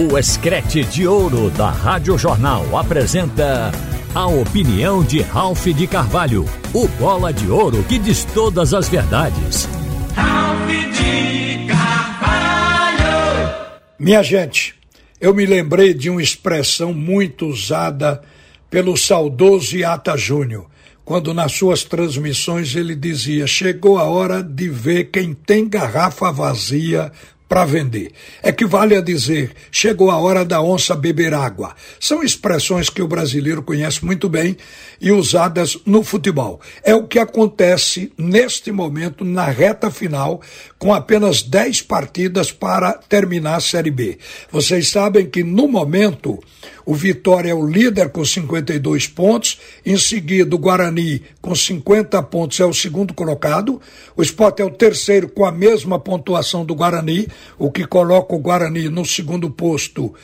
O Escrete de Ouro da Rádio Jornal apresenta a opinião de Ralph de Carvalho, o bola de ouro que diz todas as verdades. Ralph de Carvalho! Minha gente, eu me lembrei de uma expressão muito usada pelo saudoso Iata Júnior, quando nas suas transmissões ele dizia: chegou a hora de ver quem tem garrafa vazia para vender. Equivale a dizer: chegou a hora da onça beber água. São expressões que o brasileiro conhece muito bem e usadas no futebol. É o que acontece neste momento na reta final, com apenas 10 partidas para terminar a Série B. Vocês sabem que no momento o Vitória é o líder com 52 pontos, em seguida o Guarani com 50 pontos é o segundo colocado, o Sport é o terceiro com a mesma pontuação do Guarani, o que coloca o Guarani no segundo posto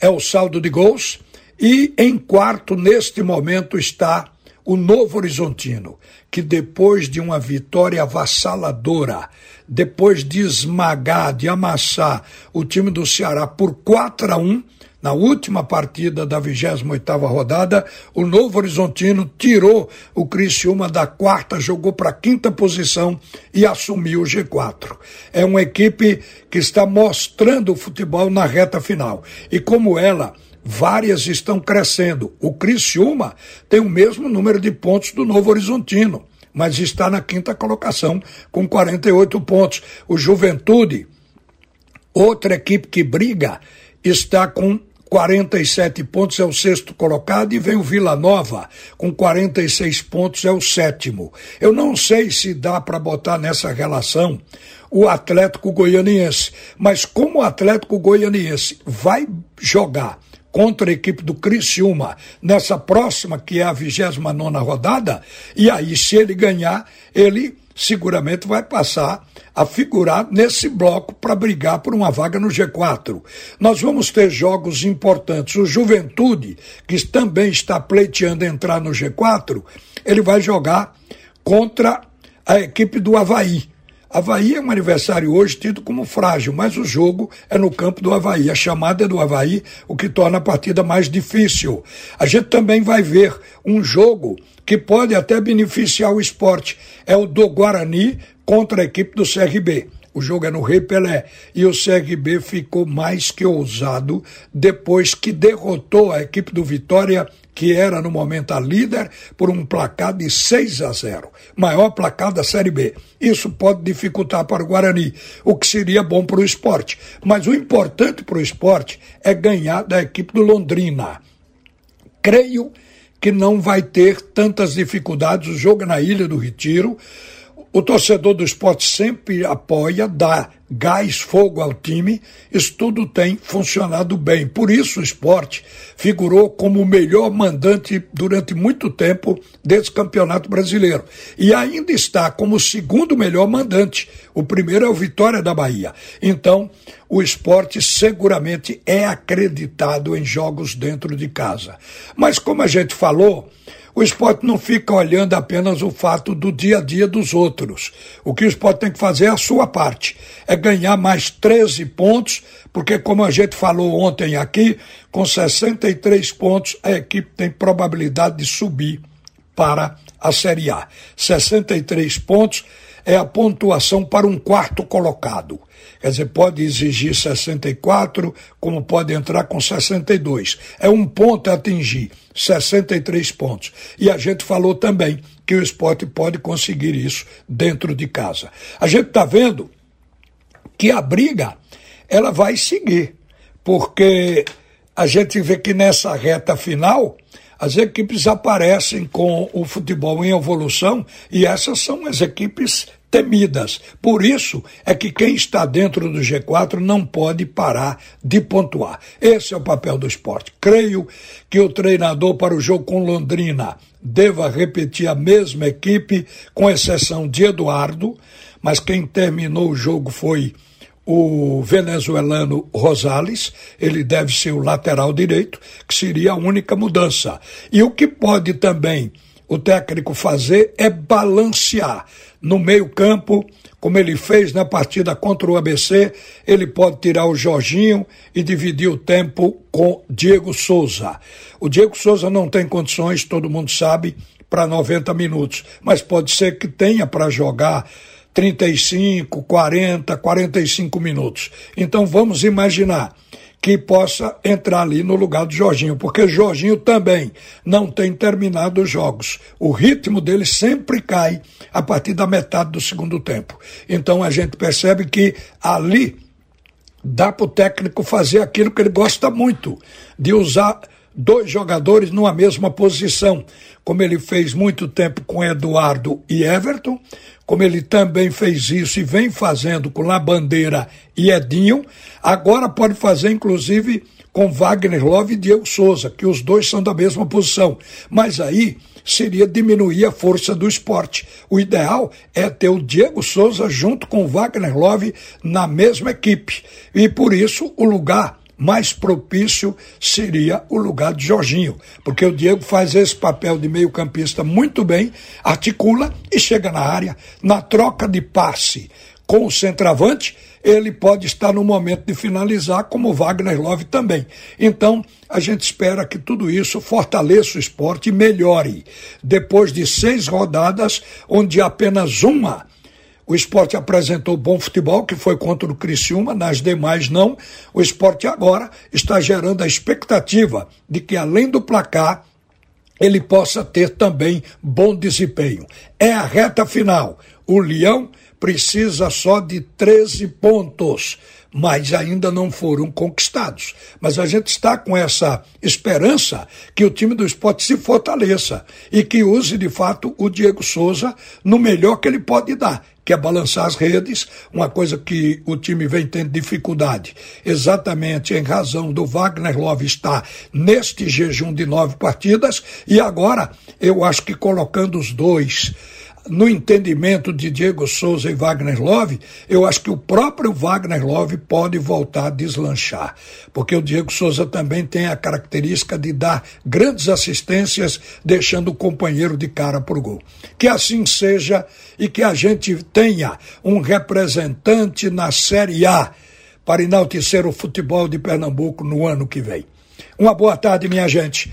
é o saldo de gols, e em quarto neste momento está o Novo Horizontino, que depois de uma vitória avassaladora, depois de esmagar, de amassar o time do Ceará por 4 a 1, na última partida da 28ª rodada, o Novo Horizontino tirou o Criciúma da quarta, jogou para a quinta posição e assumiu o G4. É uma equipe que está mostrando o futebol na reta final. E como ela, várias estão crescendo. O Criciúma tem o mesmo número de pontos do Novo Horizontino, mas está na quinta colocação com 48 pontos. O Juventude, outra equipe que briga, está com 47 pontos, é o sexto colocado, e vem o Vila Nova, com 46 pontos, é o sétimo. Eu não sei se dá para botar nessa relação o Atlético Goianiense, mas como o Atlético Goianiense vai jogar contra a equipe do Criciúma nessa próxima, que é a 29 rodada, e aí, se ele ganhar, ele seguramente vai passar a figurar nesse bloco para brigar por uma vaga no G4. Nós vamos ter jogos importantes. O Juventude, que também está pleiteando entrar no G4, ele vai jogar contra a equipe do Havaí. Havaí é um aniversário hoje tido como frágil, mas o jogo é no campo do Havaí. A chamada é do Havaí, o que torna a partida mais difícil. A gente também vai ver um jogo que pode até beneficiar o esporte. É o do Guarani contra a equipe do CRB. O jogo é no Rei Pelé. E o CRB ficou mais que ousado depois que derrotou a equipe do Vitória, que era no momento a líder, por um placar de 6 a 0. Maior placar da Série B. Isso pode dificultar para o Guarani, o que seria bom para o esporte. Mas o importante para o esporte é ganhar da equipe do Londrina. Creio que não vai ter tantas dificuldades. O jogo é na Ilha do Retiro. O torcedor do esporte sempre apoia, dá gás, fogo ao time. Isso tudo tem funcionado bem. Por isso o esporte figurou como o melhor mandante durante muito tempo desse campeonato brasileiro. E ainda está como o segundo melhor mandante. O primeiro é o Vitória da Bahia. Então, o esporte seguramente é acreditado em jogos dentro de casa. Mas como a gente falou, o esporte não fica olhando apenas o fato do dia a dia dos outros. O que o esporte tem que fazer é a sua parte. É ganhar mais 13 pontos, porque, como a gente falou ontem aqui, com 63 pontos, a equipe tem probabilidade de subir para a Série A. 63 pontos é a pontuação para um quarto colocado. Quer dizer, pode exigir 64, como pode entrar com 62. É um ponto a atingir, 63 pontos. E a gente falou também que o esporte pode conseguir isso dentro de casa. A gente está vendo que a briga ela vai seguir, porque a gente vê que nessa reta final as equipes aparecem com o futebol em evolução e essas são as equipes temidas. Por isso é que quem está dentro do G4 não pode parar de pontuar. Esse é o papel do esporte. Creio que o treinador para o jogo com Londrina deva repetir a mesma equipe, com exceção de Eduardo, mas quem terminou o jogo foi o venezuelano Rosales, ele deve ser o lateral direito, que seria a única mudança. E o que pode também o técnico fazer é balancear no meio-campo, como ele fez na partida contra o ABC, ele pode tirar o Jorginho e dividir o tempo com Diego Souza. O Diego Souza não tem condições, todo mundo sabe, para 90 minutos, mas pode ser que tenha para jogar 35, 40, 45 minutos. Então vamos imaginar que possa entrar ali no lugar do Jorginho, porque Jorginho também não tem terminado os jogos. O ritmo dele sempre cai a partir da metade do segundo tempo. Então a gente percebe que ali dá para o técnico fazer aquilo que ele gosta muito, de usar dois jogadores numa mesma posição, como ele fez muito tempo com Eduardo e Everton, como ele também fez isso e vem fazendo com Labandeira e Edinho, agora pode fazer inclusive com Wagner Love e Diego Souza, que os dois são da mesma posição. Mas aí seria diminuir a força do esporte. O ideal é ter o Diego Souza junto com o Wagner Love na mesma equipe. E por isso o lugar mais propício seria o lugar de Jorginho, porque o Diego faz esse papel de meio-campista muito bem, articula e chega na área. Na troca de passe com o centroavante, ele pode estar no momento de finalizar, como Wagner Love também. Então, a gente espera que tudo isso fortaleça o esporte e melhore. Depois de seis rodadas, onde apenas uma o esporte apresentou bom futebol, que foi contra o Criciúma, nas demais não. O esporte agora está gerando a expectativa de que, além do placar, ele possa ter também bom desempenho. É a reta final. O Leão precisa só de 13 pontos mas ainda não foram conquistados. Mas a gente está com essa esperança que o time do esporte se fortaleça e que use de fato o Diego Souza no melhor que ele pode dar, que é balançar as redes, uma coisa que o time vem tendo dificuldade, exatamente em razão do Wagner Love estar neste jejum de nove partidas, e agora eu acho que colocando os dois no entendimento de Diego Souza e Wagner Love, eu acho que o próprio Wagner Love pode voltar a deslanchar, porque o Diego Souza também tem a característica de dar grandes assistências, deixando o companheiro de cara por gol. Que assim seja e que a gente tenha um representante na Série A para enaltecer o futebol de Pernambuco no ano que vem. Uma boa tarde, minha gente.